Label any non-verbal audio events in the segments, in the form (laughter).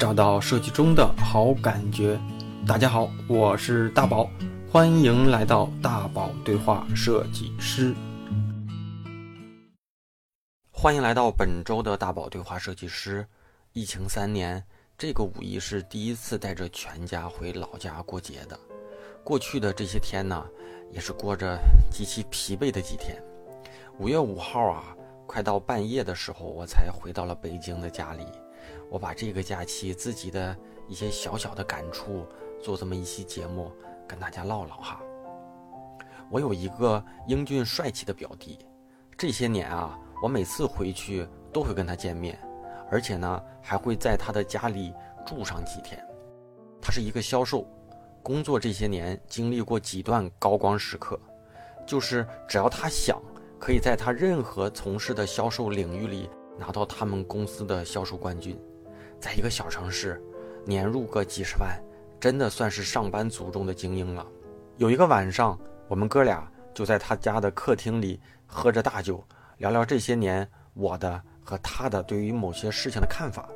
找到设计中的好感觉。大家好，我是大宝，欢迎来到大宝对话设计师。欢迎来到本周的大宝对话设计师。疫情三年，这个五一是第一次带着全家回老家过节的。过去的这些天呢，也是过着极其疲惫的几天。五月五号啊。快到半夜的时候，我才回到了北京的家里。我把这个假期自己的一些小小的感触，做这么一期节目跟大家唠唠哈。我有一个英俊帅气的表弟，这些年啊，我每次回去都会跟他见面，而且呢，还会在他的家里住上几天。他是一个销售，工作这些年经历过几段高光时刻，就是只要他想。可以在他任何从事的销售领域里拿到他们公司的销售冠军，在一个小城市，年入个几十万，真的算是上班族中的精英了。有一个晚上，我们哥俩就在他家的客厅里喝着大酒，聊聊这些年我的和他的对于某些事情的看法，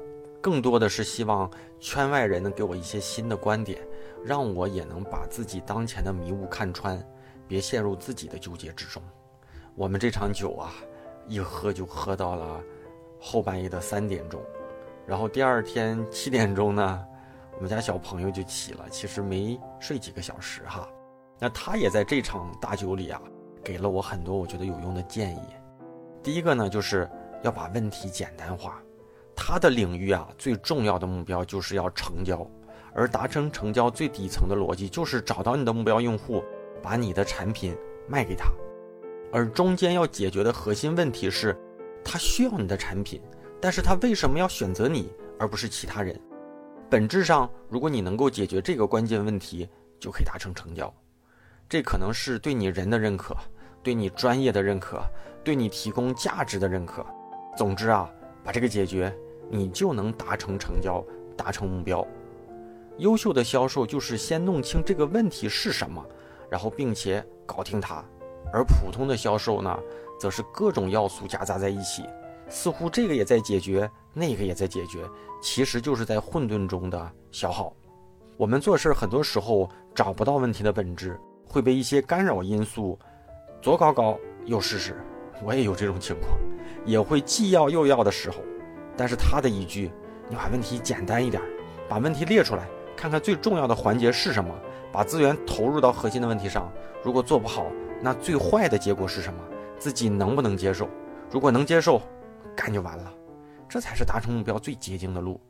更多的是希望圈外人能给我一些新的观点，让我也能把自己当前的迷雾看穿，别陷入自己的纠结之中。我们这场酒啊，一喝就喝到了后半夜的三点钟，然后第二天七点钟呢，我们家小朋友就起了，其实没睡几个小时哈。那他也在这场大酒里啊，给了我很多我觉得有用的建议。第一个呢，就是要把问题简单化。他的领域啊，最重要的目标就是要成交，而达成成交最底层的逻辑就是找到你的目标用户，把你的产品卖给他。而中间要解决的核心问题是，他需要你的产品，但是他为什么要选择你而不是其他人？本质上，如果你能够解决这个关键问题，就可以达成成交。这可能是对你人的认可，对你专业的认可，对你提供价值的认可。总之啊，把这个解决，你就能达成成交，达成目标。优秀的销售就是先弄清这个问题是什么，然后并且搞定它。而普通的销售呢，则是各种要素夹杂在一起，似乎这个也在解决，那个也在解决，其实就是在混沌中的消耗。我们做事很多时候找不到问题的本质，会被一些干扰因素左搞搞右试试。我也有这种情况，也会既要又要的时候。但是他的一句：“你把问题简单一点，把问题列出来，看看最重要的环节是什么，把资源投入到核心的问题上。如果做不好。”那最坏的结果是什么？自己能不能接受？如果能接受，干就完了。这才是达成目标最捷径的路。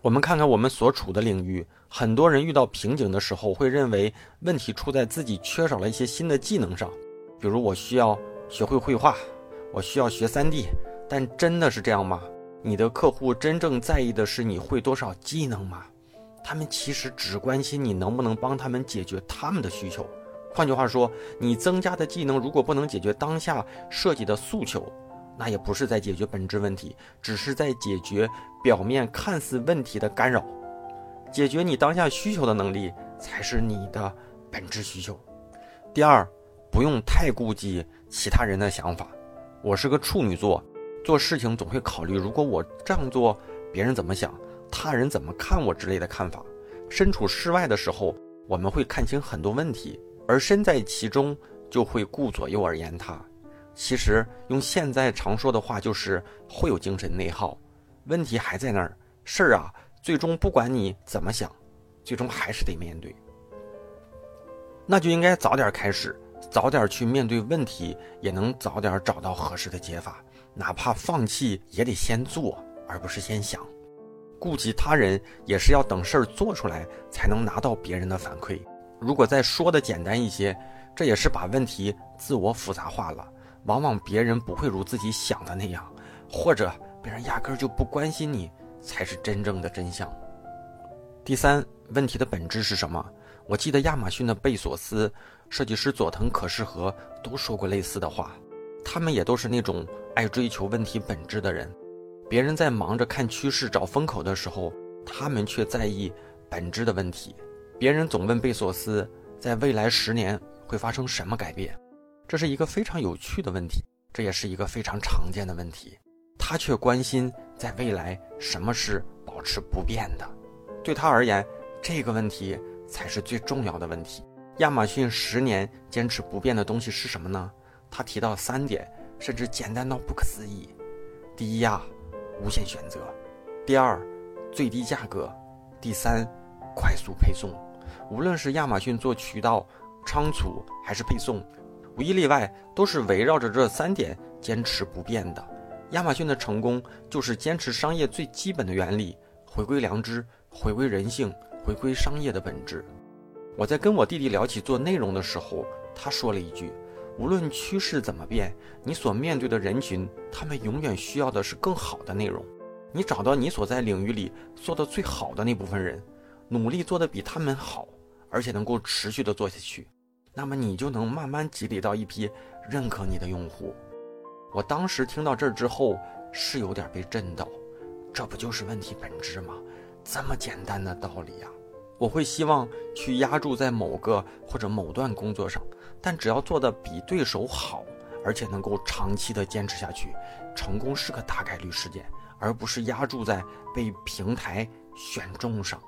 我们看看我们所处的领域，很多人遇到瓶颈的时候，会认为问题出在自己缺少了一些新的技能上。比如我需要学会绘画，我需要学 3D，但真的是这样吗？你的客户真正在意的是你会多少技能吗？他们其实只关心你能不能帮他们解决他们的需求。换句话说，你增加的技能如果不能解决当下设计的诉求，那也不是在解决本质问题，只是在解决表面看似问题的干扰。解决你当下需求的能力才是你的本质需求。第二，不用太顾及其他人的想法。我是个处女座，做事情总会考虑，如果我这样做，别人怎么想，他人怎么看我之类的看法。身处室外的时候，我们会看清很多问题。而身在其中，就会顾左右而言他。其实用现在常说的话，就是会有精神内耗。问题还在那儿，事儿啊，最终不管你怎么想，最终还是得面对。那就应该早点开始，早点去面对问题，也能早点找到合适的解法。哪怕放弃，也得先做，而不是先想。顾及他人，也是要等事儿做出来，才能拿到别人的反馈。如果再说的简单一些，这也是把问题自我复杂化了。往往别人不会如自己想的那样，或者别人压根儿就不关心你，才是真正的真相。第三，问题的本质是什么？我记得亚马逊的贝索斯、设计师佐藤可士和都说过类似的话。他们也都是那种爱追求问题本质的人。别人在忙着看趋势、找风口的时候，他们却在意本质的问题。别人总问贝索斯，在未来十年会发生什么改变？这是一个非常有趣的问题，这也是一个非常常见的问题。他却关心在未来什么是保持不变的。对他而言，这个问题才是最重要的问题。亚马逊十年坚持不变的东西是什么呢？他提到三点，甚至简单到不可思议。第一呀，无限选择；第二，最低价格；第三，快速配送。无论是亚马逊做渠道、仓储还是配送，无一例外都是围绕着这三点坚持不变的。亚马逊的成功就是坚持商业最基本的原理，回归良知，回归人性，回归商业的本质。我在跟我弟弟聊起做内容的时候，他说了一句：“无论趋势怎么变，你所面对的人群，他们永远需要的是更好的内容。你找到你所在领域里做的最好的那部分人，努力做得比他们好，而且能够持续的做下去，那么你就能慢慢积累到一批认可你的用户。”我当时听到这儿之后，是有点被震到。这不就是问题本质吗？这么简单的道理呀！我会希望去压注在某个或者某段工作上，但只要做的比对手好，而且能够长期的坚持下去，成功是个大概率事件，而不是压注在被平台选中上。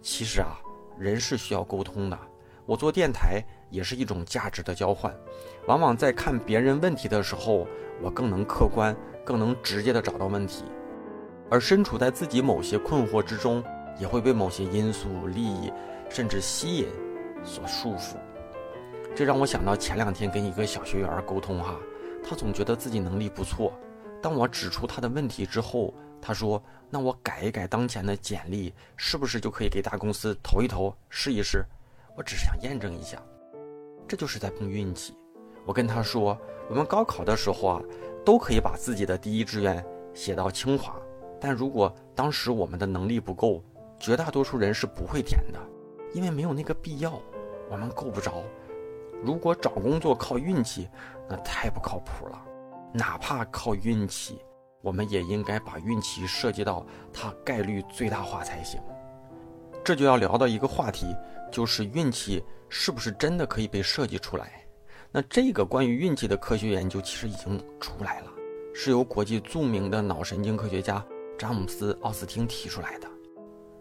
其实啊，人是需要沟通的。我做电台也是一种价值的交换，往往在看别人问题的时候，我更能客观、更能直接的找到问题，而身处在自己某些困惑之中。也会被某些因素、利益甚至吸引所束缚，这让我想到前两天跟一个小学员沟通哈，他总觉得自己能力不错，当我指出他的问题之后，他说：“那我改一改当前的简历，是不是就可以给大公司投一投，试一试？”我只是想验证一下，这就是在碰运气。我跟他说：“我们高考的时候啊，都可以把自己的第一志愿写到清华，但如果当时我们的能力不够。”绝大多数人是不会填的，因为没有那个必要，我们够不着。如果找工作靠运气，那太不靠谱了。哪怕靠运气，我们也应该把运气设计到它概率最大化才行。这就要聊到一个话题，就是运气是不是真的可以被设计出来？那这个关于运气的科学研究其实已经出来了，是由国际著名的脑神经科学家詹姆斯·奥斯汀提出来的。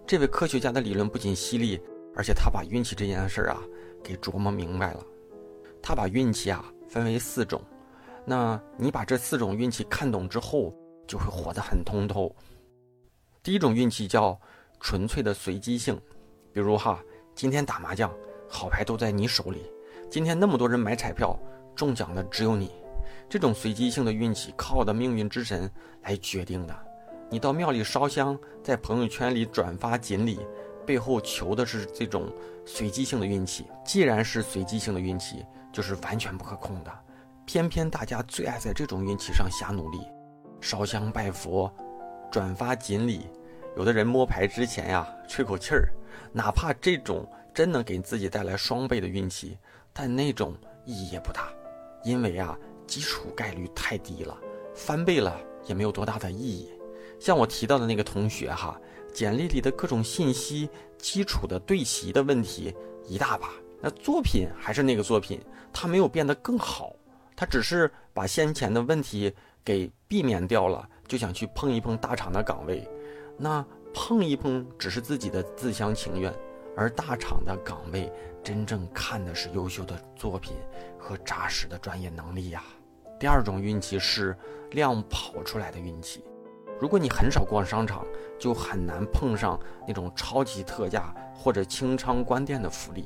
这位科学家的理论不仅犀利，而且他把运气这件事儿啊给琢磨明白了。他把运气啊分为四种，那你把这四种运气看懂之后，就会活得很通透。第一种运气叫纯粹的随机性，比如哈，今天打麻将，好牌都在你手里；今天那么多人买彩票，中奖的只有你。这种随机性的运气，靠的命运之神来决定的。你到庙里烧香，在朋友圈里转发锦鲤，背后求的是这种随机性的运气。既然是随机性的运气，就是完全不可控的。偏偏大家最爱在这种运气上下努力，烧香拜佛，转发锦鲤。有的人摸牌之前呀，吹口气儿，哪怕这种真能给自己带来双倍的运气，但那种意义也不大，因为啊，基础概率太低了，翻倍了也没有多大的意义。像我提到的那个同学哈，简历里的各种信息基础的对齐的问题一大把，那作品还是那个作品，他没有变得更好，他只是把先前的问题给避免掉了，就想去碰一碰大厂的岗位，那碰一碰只是自己的自相情愿，而大厂的岗位真正看的是优秀的作品和扎实的专业能力呀。第二种运气是量跑出来的运气。如果你很少逛商场，就很难碰上那种超级特价或者清仓关店的福利；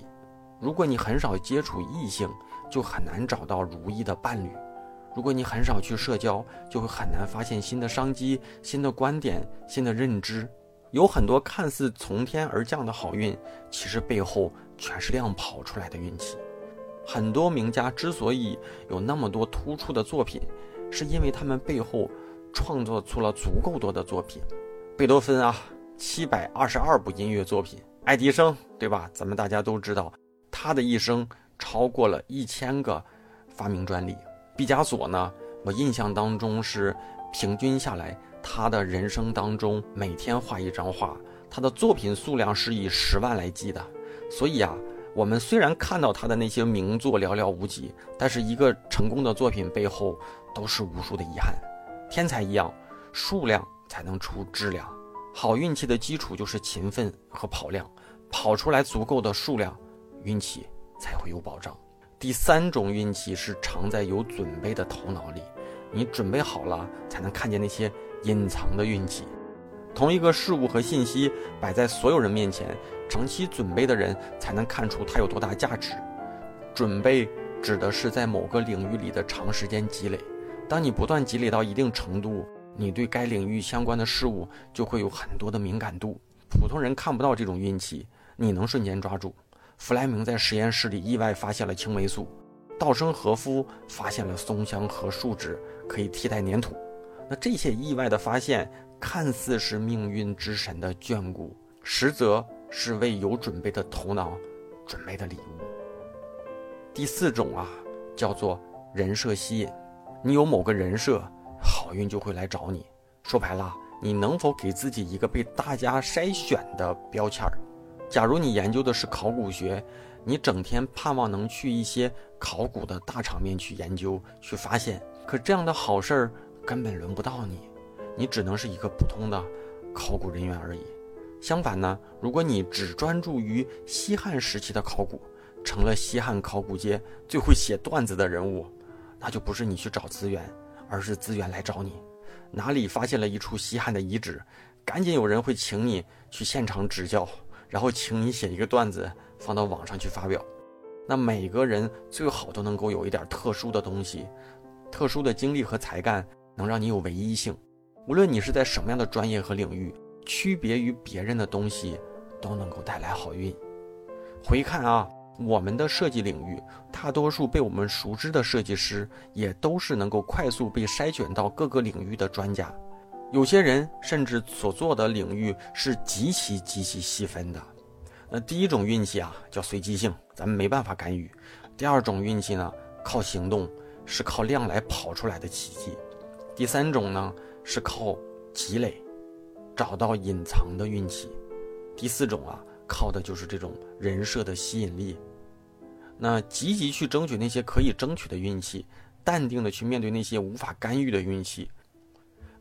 如果你很少接触异性，就很难找到如意的伴侣；如果你很少去社交，就会很难发现新的商机、新的观点、新的认知。有很多看似从天而降的好运，其实背后全是量跑出来的运气。很多名家之所以有那么多突出的作品，是因为他们背后。创作出了足够多的作品，贝多芬啊，七百二十二部音乐作品；爱迪生，对吧？咱们大家都知道，他的一生超过了一千个发明专利。毕加索呢，我印象当中是平均下来，他的人生当中每天画一张画，他的作品数量是以十万来计的。所以啊，我们虽然看到他的那些名作寥寥无几，但是一个成功的作品背后都是无数的遗憾。天才一样，数量才能出质量。好运气的基础就是勤奋和跑量，跑出来足够的数量，运气才会有保障。第三种运气是藏在有准备的头脑里，你准备好了，才能看见那些隐藏的运气。同一个事物和信息摆在所有人面前，长期准备的人才能看出它有多大价值。准备指的是在某个领域里的长时间积累。当你不断积累到一定程度，你对该领域相关的事物就会有很多的敏感度。普通人看不到这种运气，你能瞬间抓住。弗莱明在实验室里意外发现了青霉素，稻盛和夫发现了松香和树脂可以替代粘土。那这些意外的发现，看似是命运之神的眷顾，实则是为有准备的头脑准备的礼物。第四种啊，叫做人设吸引。你有某个人设，好运就会来找你。说白了，你能否给自己一个被大家筛选的标签儿？假如你研究的是考古学，你整天盼望能去一些考古的大场面去研究、去发现，可这样的好事儿根本轮不到你，你只能是一个普通的考古人员而已。相反呢，如果你只专注于西汉时期的考古，成了西汉考古界最会写段子的人物，那就不是你去找资源，而是资源来找你。哪里发现了一处西汉的遗址，赶紧有人会请你去现场指教。然后请你写一个段子放到网上去发表，那每个人最好都能够有一点特殊的东西，特殊的经历和才干，能让你有唯一性。无论你是在什么样的专业和领域，区别于别人的东西，都能够带来好运。回看啊，我们的设计领域，大多数被我们熟知的设计师，也都是能够快速被筛选到各个领域的专家。有些人甚至所做的领域是极其极其细分的。那第一种运气啊，叫随机性，咱们没办法干预。第二种运气呢，靠行动，是靠量来跑出来的奇迹。第三种呢，是靠积累，找到隐藏的运气。第四种啊，靠的就是这种人设的吸引力。那积极去争取那些可以争取的运气，淡定的去面对那些无法干预的运气。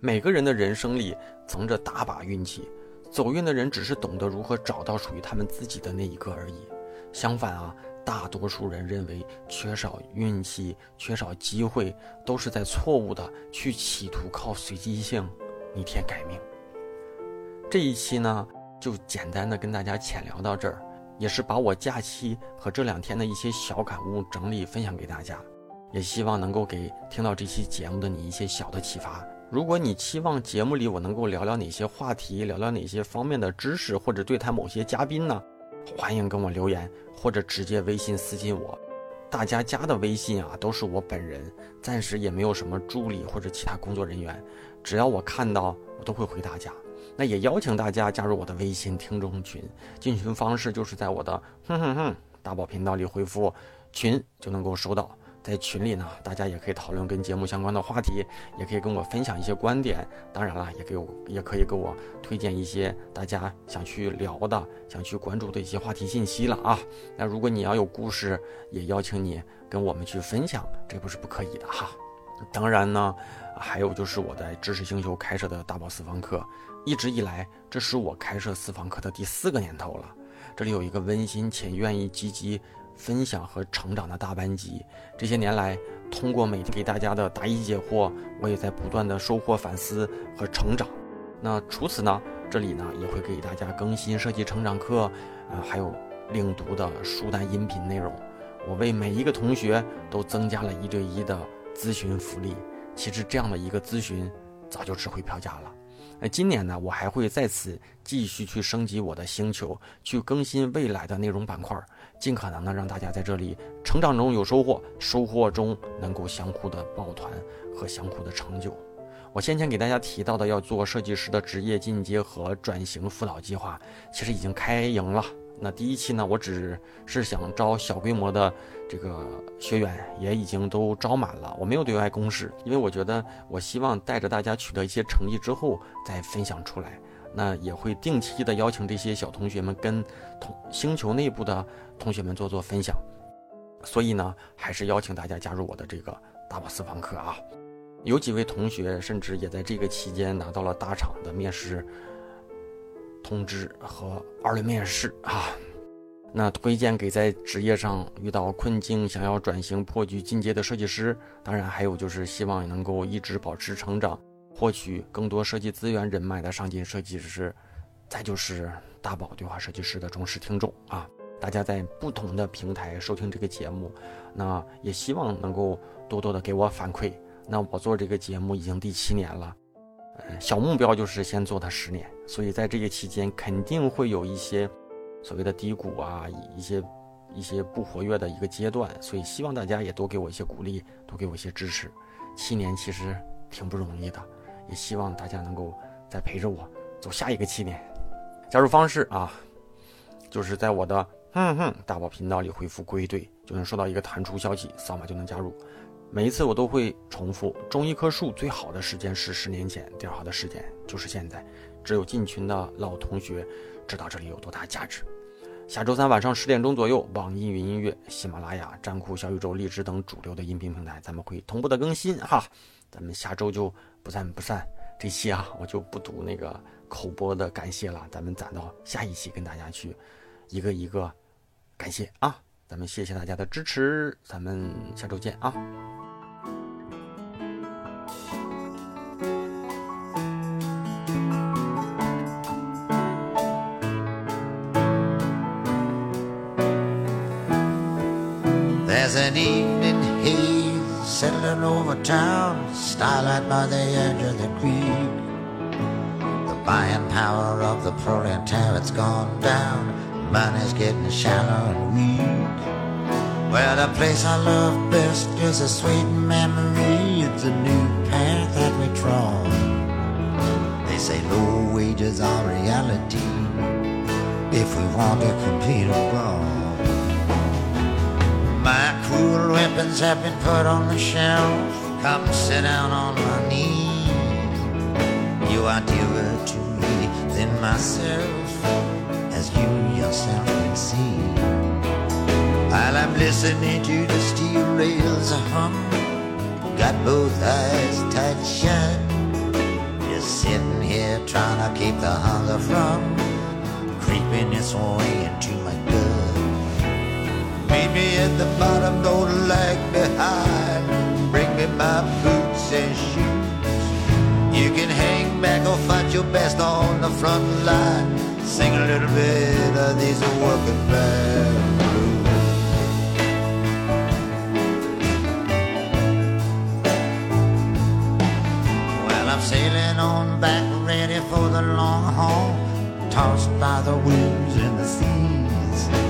每个人的人生里藏着大把运气，走运的人只是懂得如何找到属于他们自己的那一个而已。相反啊，大多数人认为缺少运气、缺少机会，都是在错误的去企图靠随机性逆天改命。这一期呢，就简单的跟大家浅聊到这儿，也是把我假期和这两天的一些小感悟整理分享给大家，也希望能够给听到这期节目的你一些小的启发。如果你期望节目里我能够聊聊哪些话题，聊聊哪些方面的知识，或者对谈某些嘉宾呢？欢迎跟我留言，或者直接微信私信我。大家加的微信啊，都是我本人，暂时也没有什么助理或者其他工作人员。只要我看到，我都会回大家。那也邀请大家加入我的微信听众群，进群方式就是在我的 (laughs) 哼哼哼大宝频道里回复“群”就能够收到。在群里呢，大家也可以讨论跟节目相关的话题，也可以跟我分享一些观点。当然了，也给我也可以给我推荐一些大家想去聊的、想去关注的一些话题信息了啊。那如果你要有故事，也邀请你跟我们去分享，这不是不可以的哈。当然呢，还有就是我在知识星球开设的大宝私房课，一直以来这是我开设私房课的第四个年头了。这里有一个温馨且愿意积极。分享和成长的大班级，这些年来，通过每天给大家的答疑解惑，我也在不断的收获、反思和成长。那除此呢，这里呢也会给大家更新设计成长课，啊，还有领读的书单音频内容。我为每一个同学都增加了一对一的咨询福利。其实这样的一个咨询，早就值回票价了。那今年呢，我还会再次继续去升级我的星球，去更新未来的内容板块。尽可能的让大家在这里成长中有收获，收获中能够相互的抱团和相互的成就。我先前给大家提到的要做设计师的职业进阶和转型辅导计划，其实已经开营了。那第一期呢，我只是想招小规模的这个学员，也已经都招满了。我没有对外公示，因为我觉得我希望带着大家取得一些成绩之后再分享出来。那也会定期的邀请这些小同学们跟同星球内部的同学们做做分享，所以呢，还是邀请大家加入我的这个大宝私房课啊。有几位同学甚至也在这个期间拿到了大厂的面试通知和二轮面试啊。那推荐给在职业上遇到困境、想要转型破局进阶的设计师。当然，还有就是希望能够一直保持成长，获取更多设计资源人脉的上进设计师。再就是大宝对话设计师的忠实听众啊！大家在不同的平台收听这个节目，那也希望能够多多的给我反馈。那我做这个节目已经第七年了，嗯，小目标就是先做它十年，所以在这个期间肯定会有一些。所谓的低谷啊，一些一些不活跃的一个阶段，所以希望大家也多给我一些鼓励，多给我一些支持。七年其实挺不容易的，也希望大家能够再陪着我走下一个七年。加入方式啊，就是在我的哼哼大宝频道里回复“归队”，就能收到一个弹出消息，扫码就能加入。每一次我都会重复：种一棵树最好的时间是十年前，第二好的时间就是现在。只有进群的老同学知道这里有多大价值。下周三晚上十点钟左右，网易云音乐、喜马拉雅、站酷、小宇宙、荔枝等主流的音频平台，咱们会同步的更新哈。咱们下周就不散不散。这期啊，我就不读那个口播的感谢了，咱们攒到下一期跟大家去一个一个感谢啊。咱们谢谢大家的支持，咱们下周见啊。An evening haze settling over town, starlight by the edge of the creek. The buying power of the proletariat's gone down, money's getting shallow and weak. Well, the place I love best is a sweet memory. It's a new path that we trod. They say low wages are reality if we want to compete abroad. Cruel weapons have been put on the shelf. Come sit down on my knee. You are dearer to me than myself, as you yourself can see. While I'm listening to the steel rails hum, got both eyes tight shut. Just sitting here trying to keep the hunger from creeping its way into my Meet me at the bottom, don't lag behind. Bring me my boots and shoes. You can hang back or fight your best on the front line. Sing a little bit of these working I'm sailing on back, ready for the long haul. Tossed by the winds.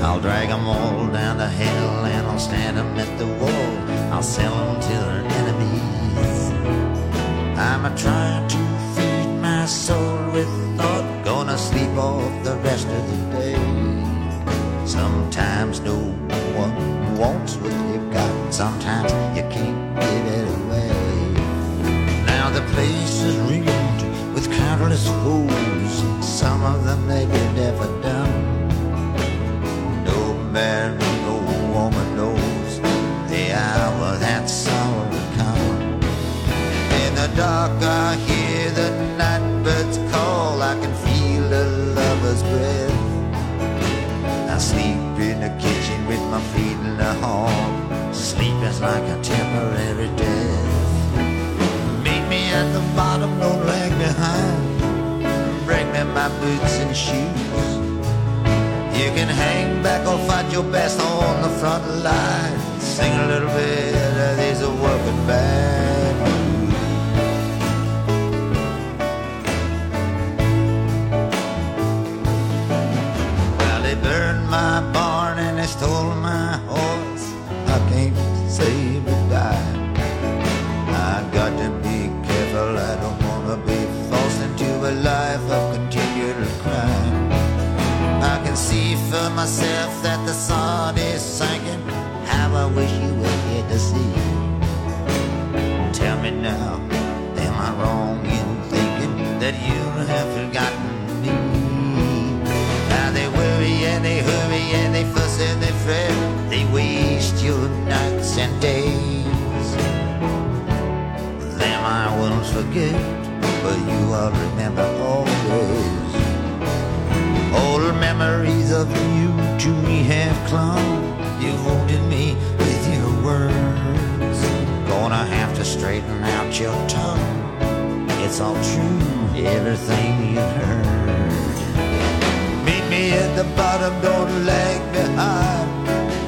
I'll drag 'em all down to hell and I'll stand 'em at the wall. I'll sell 'em to their enemies. I'm a trying to feed my soul with thought. Gonna sleep off the rest of the day. Sometimes no Is like a temporary death. Meet me at the bottom, don't lag behind. Bring me my boots and shoes. You can hang back or fight your best on the front line. Sing a little bit of these working band my barn and they stole my horse. I can't say goodbye. I got to be careful. I don't wanna be forced into a life of continual crime. I can see for myself that the sun is sinking. How I wish you were here to see. Tell me now, bite your tongue. It's all true, everything you've heard. Meet me at the bottom, don't lag behind.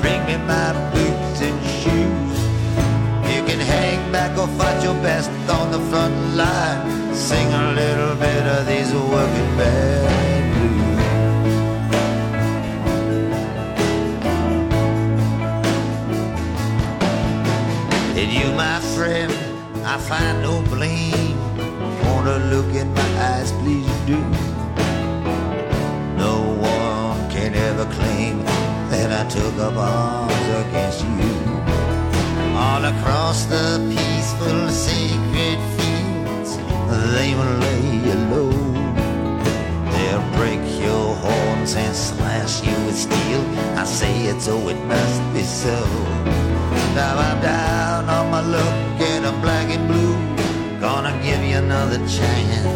Bring me my boots and shoes. You can hang back or fight your best on the front line. Sing a little bit of these working band I find no blame. Wanna look in my eyes, please do. No one can ever claim that I took up arms against you. All across the peaceful, sacred fields, they will lay you low. They'll break your horns and slash you with steel. I say it so it must be so. Now I'm down another chance.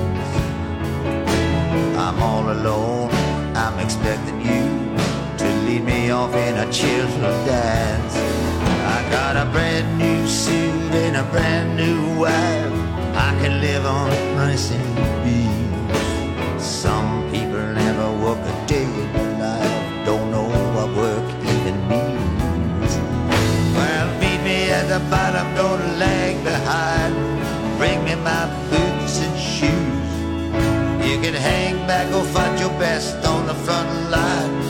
I'm all alone. I'm expecting you to lead me off in a cheerful dance. I got a brand new suit and a brand new wife. I can live on rice and beans. Some people never work a day in their life. Don't know what work even means. Well, meet me at the bottom, don't lag behind. Bring me my boots can hang back or fight your best on the front line.